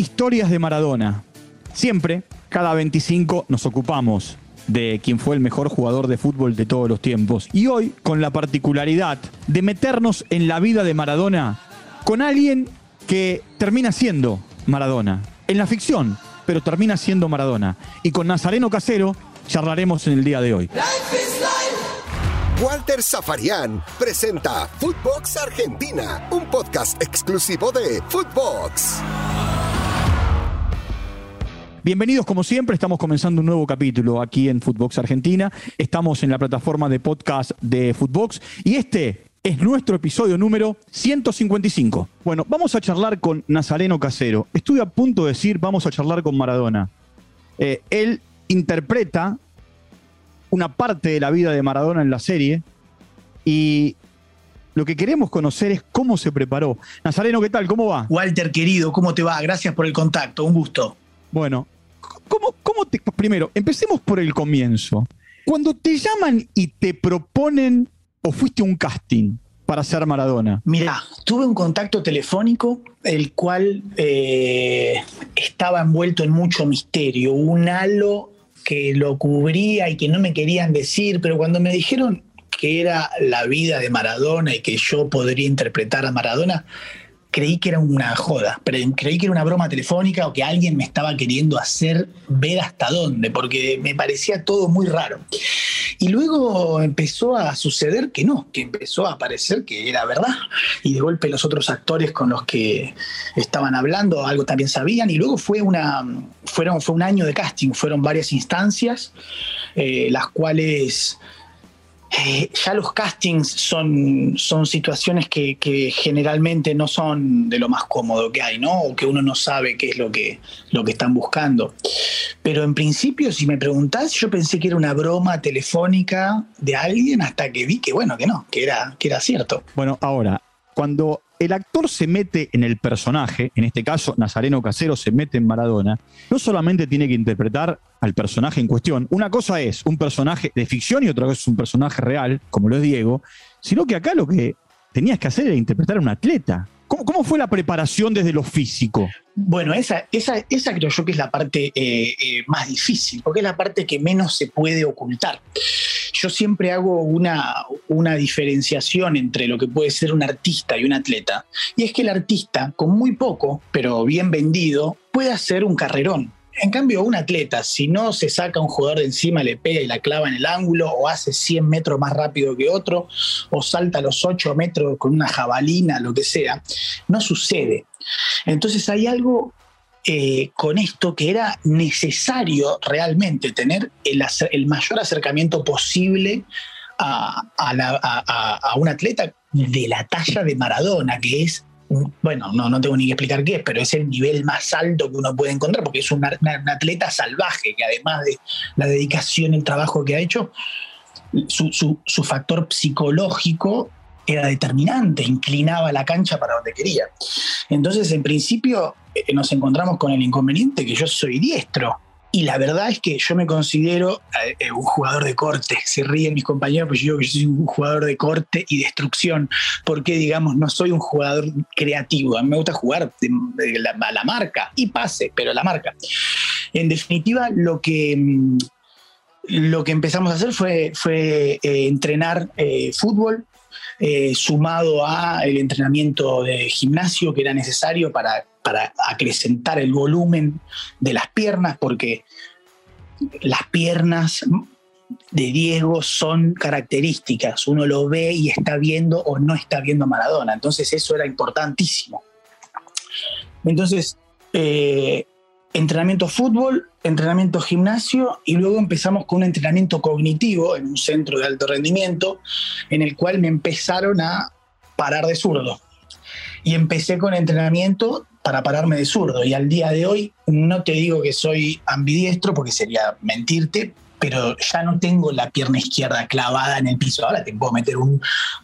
Historias de Maradona. Siempre, cada 25, nos ocupamos de quien fue el mejor jugador de fútbol de todos los tiempos. Y hoy, con la particularidad de meternos en la vida de Maradona con alguien que termina siendo Maradona. En la ficción, pero termina siendo Maradona. Y con Nazareno Casero charlaremos en el día de hoy. Walter Zafarian presenta Footbox Argentina, un podcast exclusivo de Footbox. Bienvenidos como siempre, estamos comenzando un nuevo capítulo aquí en Footbox Argentina. Estamos en la plataforma de podcast de Footbox y este es nuestro episodio número 155. Bueno, vamos a charlar con Nazareno Casero. Estuve a punto de decir vamos a charlar con Maradona. Eh, él interpreta una parte de la vida de Maradona en la serie y lo que queremos conocer es cómo se preparó. Nazareno, ¿qué tal? ¿Cómo va? Walter, querido, ¿cómo te va? Gracias por el contacto, un gusto. Bueno, ¿cómo, cómo te... Primero, empecemos por el comienzo. Cuando te llaman y te proponen o fuiste un casting para ser Maradona? Mira, tuve un contacto telefónico, el cual eh, estaba envuelto en mucho misterio, un halo que lo cubría y que no me querían decir, pero cuando me dijeron que era la vida de Maradona y que yo podría interpretar a Maradona, creí que era una joda, creí que era una broma telefónica o que alguien me estaba queriendo hacer ver hasta dónde, porque me parecía todo muy raro. Y luego empezó a suceder que no, que empezó a parecer que era verdad. Y de golpe los otros actores con los que estaban hablando algo también sabían. Y luego fue, una, fueron, fue un año de casting, fueron varias instancias, eh, las cuales eh, ya los castings son, son situaciones que, generalmente no son de lo más cómodo que hay, ¿no? O que uno no sabe qué es lo que, lo que están buscando. Pero en principio, si me preguntás, yo pensé que era una broma telefónica de alguien hasta que vi que, bueno, que no, que era, que era cierto. Bueno, ahora, cuando el actor se mete en el personaje, en este caso Nazareno Casero se mete en Maradona, no solamente tiene que interpretar al personaje en cuestión, una cosa es un personaje de ficción y otra cosa es un personaje real, como lo es Diego, sino que acá lo que tenías que hacer era interpretar a un atleta. ¿Cómo, fue la preparación desde lo físico? Bueno, esa, creo yo que es la parte eh, eh, más difícil, porque es la parte que menos se puede ocultar. Yo siempre hago una, una diferenciación entre lo que puede ser un artista y un atleta, y es que el artista, con muy poco, pero bien vendido, puede hacer un carrerón en cambio, un atleta, si no se saca un jugador de encima, le pega y la clava en el ángulo, o hace 100 metros más rápido que otro, o salta los 8 metros con una jabalina, lo que sea, no sucede. Entonces hay algo eh, con esto que era necesario realmente tener el, mayor acercamiento posible a, un atleta de la talla de Maradona, que es bueno, no, no tengo ni que explicar qué es, pero es el nivel más alto que uno puede encontrar, porque es un, atleta salvaje, que además de la dedicación el trabajo que ha hecho, su, factor psicológico era determinante, inclinaba la cancha para donde quería. Entonces, en principio, eh, nos encontramos con el inconveniente que yo soy diestro y la verdad es que yo me considero eh, eh, un jugador de corte. Se ríen mis compañeros, pero yo, soy un jugador de corte y destrucción. Porque, digamos, no soy un jugador creativo. A mí me gusta jugar a la, marca y pase, pero la marca. En definitiva, lo que, mm, lo que empezamos a hacer fue, entrenar fútbol, sumado a el entrenamiento de gimnasio que era necesario para para acrecentar el volumen de las piernas, porque las piernas de Diego son características, uno lo ve y está viendo o no está viendo Maradona, entonces eso era importantísimo. Entonces, eh, entrenamiento fútbol, entrenamiento gimnasio y luego empezamos con un entrenamiento cognitivo en un centro de alto rendimiento en el cual me empezaron a parar de zurdo. Y empecé con entrenamiento para pararme de zurdo. Y al día de hoy no te digo que soy ambidiestro porque sería mentirte, pero ya no tengo la pierna izquierda clavada en el piso. Ahora te puedo meter un,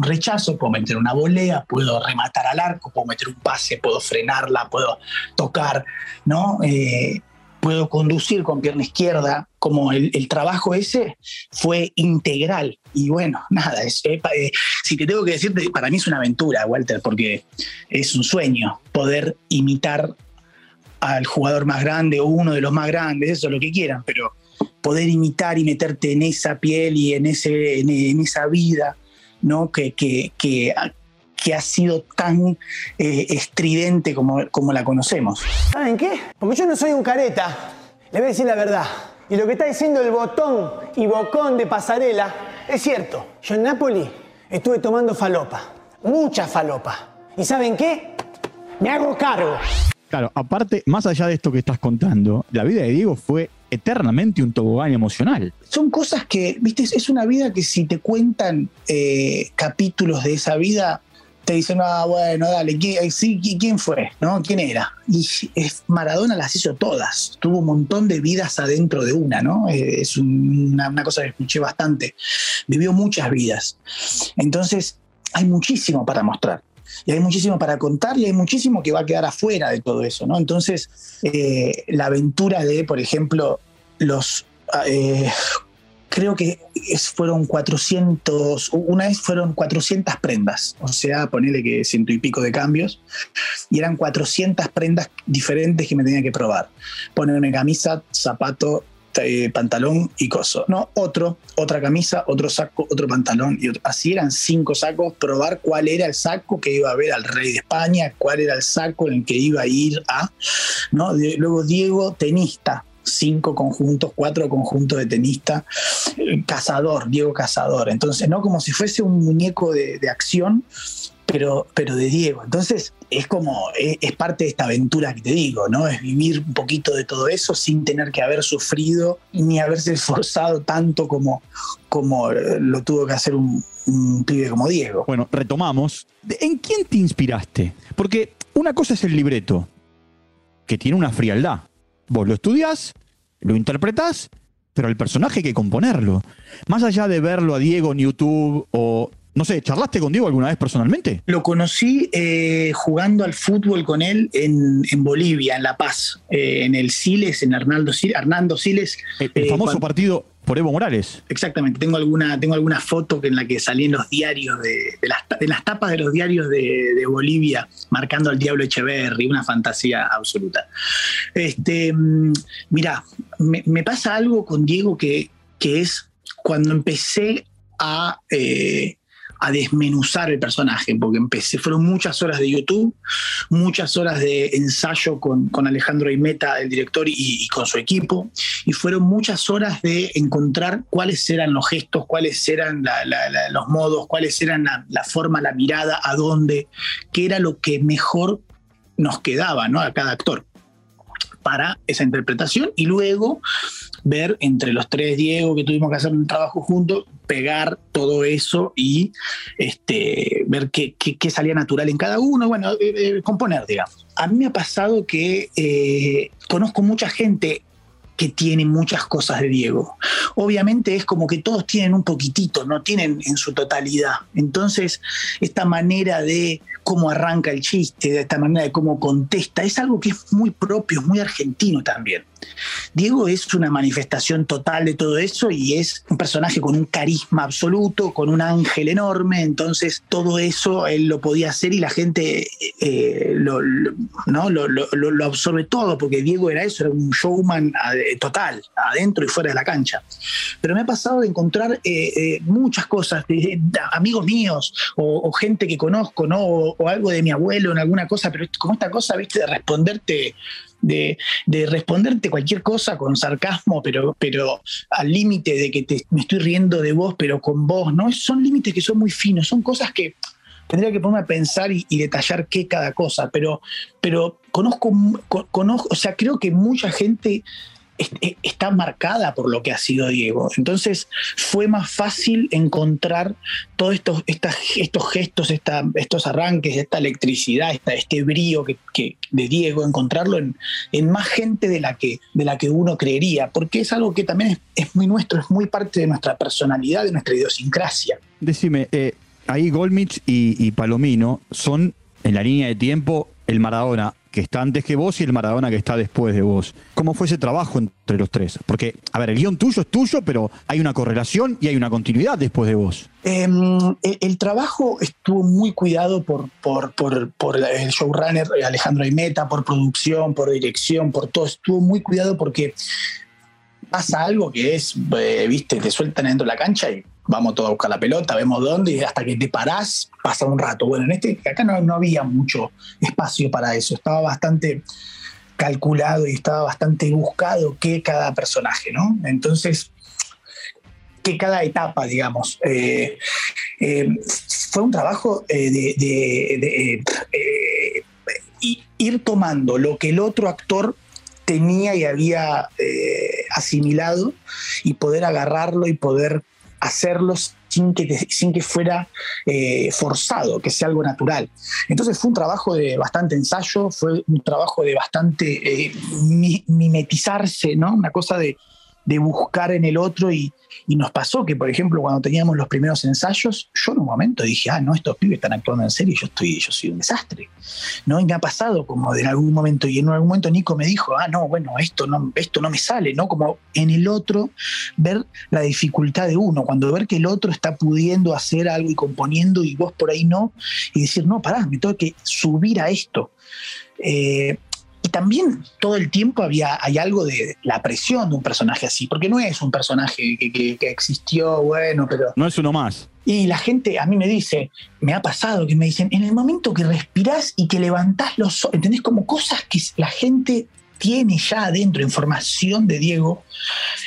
rechazo, puedo meter una volea, puedo rematar al arco, puedo meter un pase, puedo frenarla, puedo tocar, ¿no? Eh, puedo conducir con pierna izquierda, como el, trabajo ese fue integral. Y bueno, nada, es, eh, si te tengo que decirte, para mí es una aventura, Walter, porque es un sueño poder imitar al jugador más grande o uno de los más grandes, eso lo que quieran, pero poder imitar y meterte en esa piel y en, ese, en, esa vida, ¿no? Que, que, que, ha sido tan eh, estridente como, como la conocemos. ¿Saben qué? Como yo no soy un careta, le voy a decir la verdad. Y lo que está diciendo el botón y bocón de pasarela es cierto. Yo en Nápoli estuve tomando falopa, mucha falopa. ¿Y saben qué? Me hago cargo. Claro, aparte, más allá de esto que estás contando, la vida de Diego fue eternamente un tobogán emocional. Son cosas que, viste, es una vida que si te cuentan eh, capítulos de esa vida, te dicen, ah, bueno, dale, ¿quién, sí, ¿quién fue? ¿No? ¿Quién era? Y Maradona las hizo todas. Tuvo un montón de vidas adentro de una, ¿no? Eh, es una, una cosa que escuché bastante. Vivió muchas vidas. Entonces, hay muchísimo para mostrar y hay muchísimo para contar y hay muchísimo que va a quedar afuera de todo eso, ¿no? Entonces, eh, la aventura de, por ejemplo, los... Eh, creo que fueron 400, una vez fueron 400 prendas, o sea, ponele que ciento y pico de cambios, y eran 400 prendas diferentes que me tenía que probar. Ponerme camisa, zapato, eh, pantalón y coso. No, otro, otra camisa, otro saco, otro pantalón y Así eran cinco sacos, probar cuál era el saco que iba a ver al rey de España, cuál era el saco en el que iba a ir a. ¿no? luego Diego, tenista, cinco conjuntos, cuatro conjuntos de tenista, eh, cazador, Diego Cazador. Entonces, no como si fuese un muñeco de, de acción, pero, pero de Diego. Entonces, es como, es, parte de esta aventura que te digo, ¿no? Es vivir un poquito de todo eso sin tener que haber sufrido ni haberse esforzado tanto como, como lo tuvo que hacer un, un pibe como Diego. Bueno, retomamos. ¿En quién te inspiraste? Porque una cosa es el libreto, que tiene una frialdad. Vos lo estudias, lo interpretás, pero el personaje hay que componerlo. Más allá de verlo a Diego en YouTube o no sé, ¿charlaste con Diego alguna vez personalmente? Lo conocí eh, jugando al fútbol con él en, Bolivia, en La Paz, eh, en el Siles, en Arnaldo Siles, Hernando Siles. El, eh, famoso partido por Evo Morales. Exactamente, tengo alguna, tengo alguna foto en la que salí en los diarios, de, las, tapas de los diarios de, Bolivia, marcando al Diablo Echeverry, una fantasía absoluta. Este, mm, mira, me, pasa algo con Diego que, que es cuando empecé a a desmenuzar el personaje, porque empecé, fueron muchas horas de YouTube, muchas horas de ensayo con, con Alejandro Imeta, el director, y, con su equipo, y fueron muchas horas de encontrar cuáles eran los gestos, cuáles eran los modos, cuáles eran la, forma, la mirada, a dónde, qué era lo que mejor nos quedaba ¿no? a cada actor para esa interpretación y luego ver entre los tres Diego que tuvimos que hacer un trabajo juntos, pegar todo eso y este, ver qué, salía natural en cada uno, bueno, eh, eh, componer, digamos. A mí me ha pasado que eh, conozco mucha gente que tiene muchas cosas de Diego. Obviamente es como que todos tienen un poquitito, no tienen en su totalidad. Entonces, esta manera de cómo arranca el chiste, de esta manera de cómo contesta, es algo que es muy propio, muy argentino también. Diego es una manifestación total de todo eso y es un personaje con un carisma absoluto, con un ángel enorme, entonces todo eso él lo podía hacer y la gente eh, lo, ¿no? Lo, absorbe todo, porque Diego era eso, era un showman eh, total, adentro y fuera de la cancha. Pero me ha pasado de encontrar eh, muchas cosas, amigos míos o, gente que conozco, ¿no? O, o, algo de mi abuelo en alguna cosa, pero como esta cosa, viste, de responderte de, responderte cualquier cosa con sarcasmo, pero, pero al límite de que te, me estoy riendo de vos, pero con vos, ¿no? Son límites que son muy finos, son cosas que tendría que ponerme a pensar y, detallar qué cada cosa, pero, pero conozco, conozco, o sea, creo que mucha gente está marcada por lo que ha sido Diego. Entonces fue más fácil encontrar todos estos, estos gestos, estos arranques, esta electricidad, este brío que, de Diego, encontrarlo en, más gente de la, que, de la que uno creería, porque es algo que también es, muy nuestro, es muy parte de nuestra personalidad, de nuestra idiosincrasia. Decime, eh, ahí Golmich y Palomino son en la línea de tiempo el Maradona que está antes que vos y el Maradona que está después de vos. ¿Cómo fue ese trabajo entre los tres? Porque, a ver, el guion tuyo es tuyo, pero hay una correlación y hay una continuidad después de vos. Em, el, trabajo estuvo muy cuidado por, por, por, el showrunner Alejandro Aimeta, por producción, por dirección, por todo. Estuvo muy cuidado porque pasa algo que es, eh, viste, te sueltan dentro de la cancha y vamos todos a buscar la pelota, vemos dónde y hasta que te parás pasa un rato. Bueno, en este, acá no, no había mucho espacio para eso, estaba bastante calculado y estaba bastante buscado que cada personaje, ¿no? Entonces, que cada etapa, digamos. Eh, eh, fue un trabajo de, ir tomando lo que el otro actor tenía y había eh, asimilado y poder agarrarlo y poder hacerlo sin que, sin que fuera eh, forzado, que sea algo natural. Entonces fue un trabajo de bastante ensayo, fue un trabajo de bastante eh, mimetizarse, ¿no? Una cosa de, de buscar en el otro y, y nos pasó que, por ejemplo, cuando teníamos los primeros ensayos, yo en un momento dije, ah, no, estos pibes están actuando en serio y yo, estoy, yo soy un desastre. ¿no? Y me ha pasado como en algún momento, y en algún momento Nico me dijo, ah, no, bueno, esto no, esto no me sale, ¿no? Como en el otro ver la dificultad de uno, cuando ver que el otro está pudiendo hacer algo y componiendo y vos por ahí no, y decir, no, pará, me tengo que subir a esto. Eh, también todo el tiempo había, hay algo de la presión de un personaje así, porque no es un personaje que, existió, bueno, pero... No es uno más. Y la gente a mí me dice, me ha pasado que me dicen, en el momento que respirás y que levantás los ojos, ¿entendés? Como cosas que la gente tiene ya adentro, información de Diego,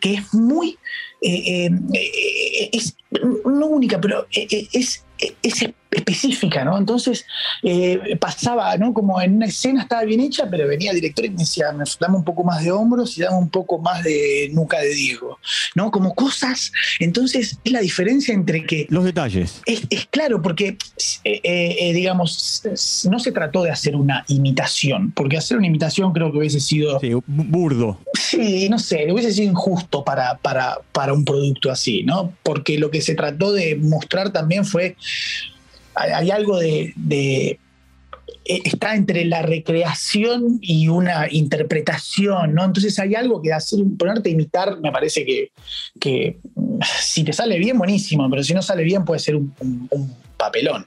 que es muy, eh, eh, es no única, pero eh, es, es específica, ¿no? Entonces eh, pasaba, ¿no? Como en una escena estaba bien hecha, pero venía el director y me decía, dame un poco más de hombros y dame un poco más de nuca de Diego, ¿no? Como cosas. Entonces es la diferencia entre que... Los detalles. Es, claro, porque, eh, eh, digamos, no se trató de hacer una imitación, porque hacer una imitación creo que hubiese sido... Sí, burdo. Sí, no sé, hubiese sido injusto para, para, para un producto así, ¿no? Porque lo que se trató de mostrar también fue hay, algo de, eh, está entre la recreación y una interpretación, ¿no? Entonces hay algo que hacer, ponerte a imitar, me parece que, que si te sale bien, buenísimo, pero si no sale bien puede ser un papelón.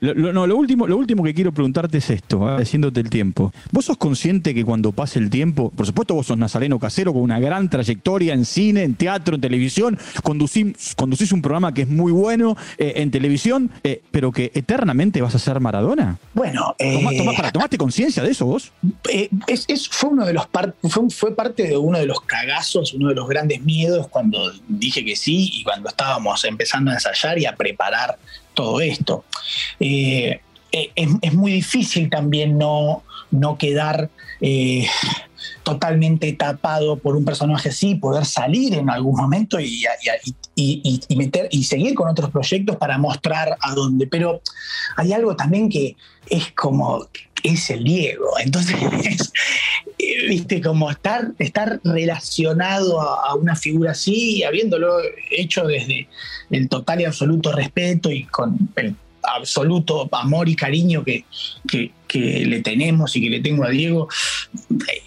Lo, no, lo último, lo último que quiero preguntarte es esto, diciéndote el tiempo. ¿Vos sos consciente que cuando pase el tiempo, por supuesto vos sos nazareno casero con una gran trayectoria en cine, en teatro, en televisión, conducís, conducís un programa que es muy bueno eh, en televisión, eh, pero que eternamente vas a ser Maradona? Bueno, para, ¿tomaste conciencia de eso vos? Eh, es, fue uno de los fue, fue parte de uno de los cagazos, uno de los grandes miedos cuando dije que sí y cuando estábamos empezando a ensayar y a preparar todo esto. Eh, eh, es, muy difícil también no, no quedar eh, totalmente tapado por un personaje así, poder salir en algún momento y, y, meter, y seguir con otros proyectos para mostrar a dónde. Pero hay algo también que es como, es el Diego. Entonces, viste, como estar, estar relacionado a, una figura así, habiéndolo hecho desde el total y absoluto respeto y con el absoluto amor y cariño que, que, le tenemos y que le tengo a Diego,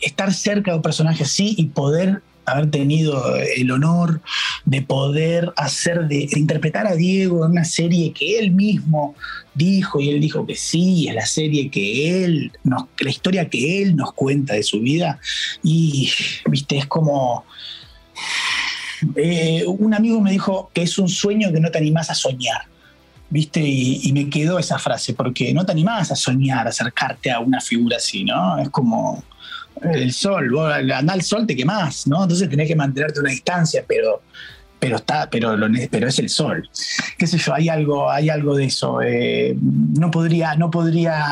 estar cerca de un personaje así y poder haber tenido el honor de poder hacer, de, interpretar a Diego en una serie que él mismo dijo y él dijo que sí, es la serie que él, nos, la historia que él nos cuenta de su vida y, viste, es como... Eh, un amigo me dijo que es un sueño que no te animás a soñar. ¿Viste? Y, y, me quedó esa frase, porque no te animás a soñar, a acercarte a una figura así, ¿no? Es como, el sol, vos al sol te quemás, ¿no? Entonces tenés que mantenerte una distancia, pero pero está, pero, lo, pero es el sol. Qué sé yo, hay algo, hay algo de eso. Eh, no podría, no podría,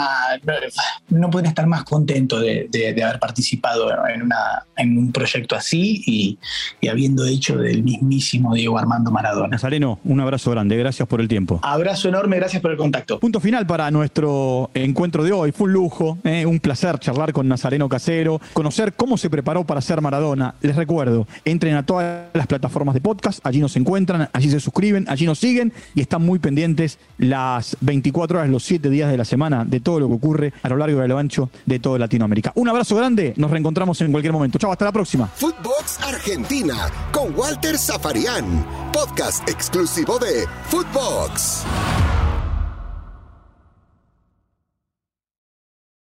no podría estar más contento de, haber participado en, una, en un proyecto así y, habiendo hecho del mismísimo Diego Armando Maradona. Nazareno, un abrazo grande, gracias por el tiempo. Abrazo enorme, gracias por el contacto. Punto final para nuestro encuentro de hoy. Fue un lujo, eh, un placer charlar con Nazareno Casero, conocer cómo se preparó para ser Maradona. Les recuerdo, entren a todas las plataformas de podcast Allí nos encuentran, allí se suscriben, allí nos siguen y están muy pendientes las 24 horas, los 7 días de la semana de todo lo que ocurre a lo largo y a lo ancho de toda Latinoamérica. Un abrazo grande, nos reencontramos en cualquier momento. Chao, hasta la próxima. Footbox Argentina con Walter Zafarian, podcast exclusivo de Footbox.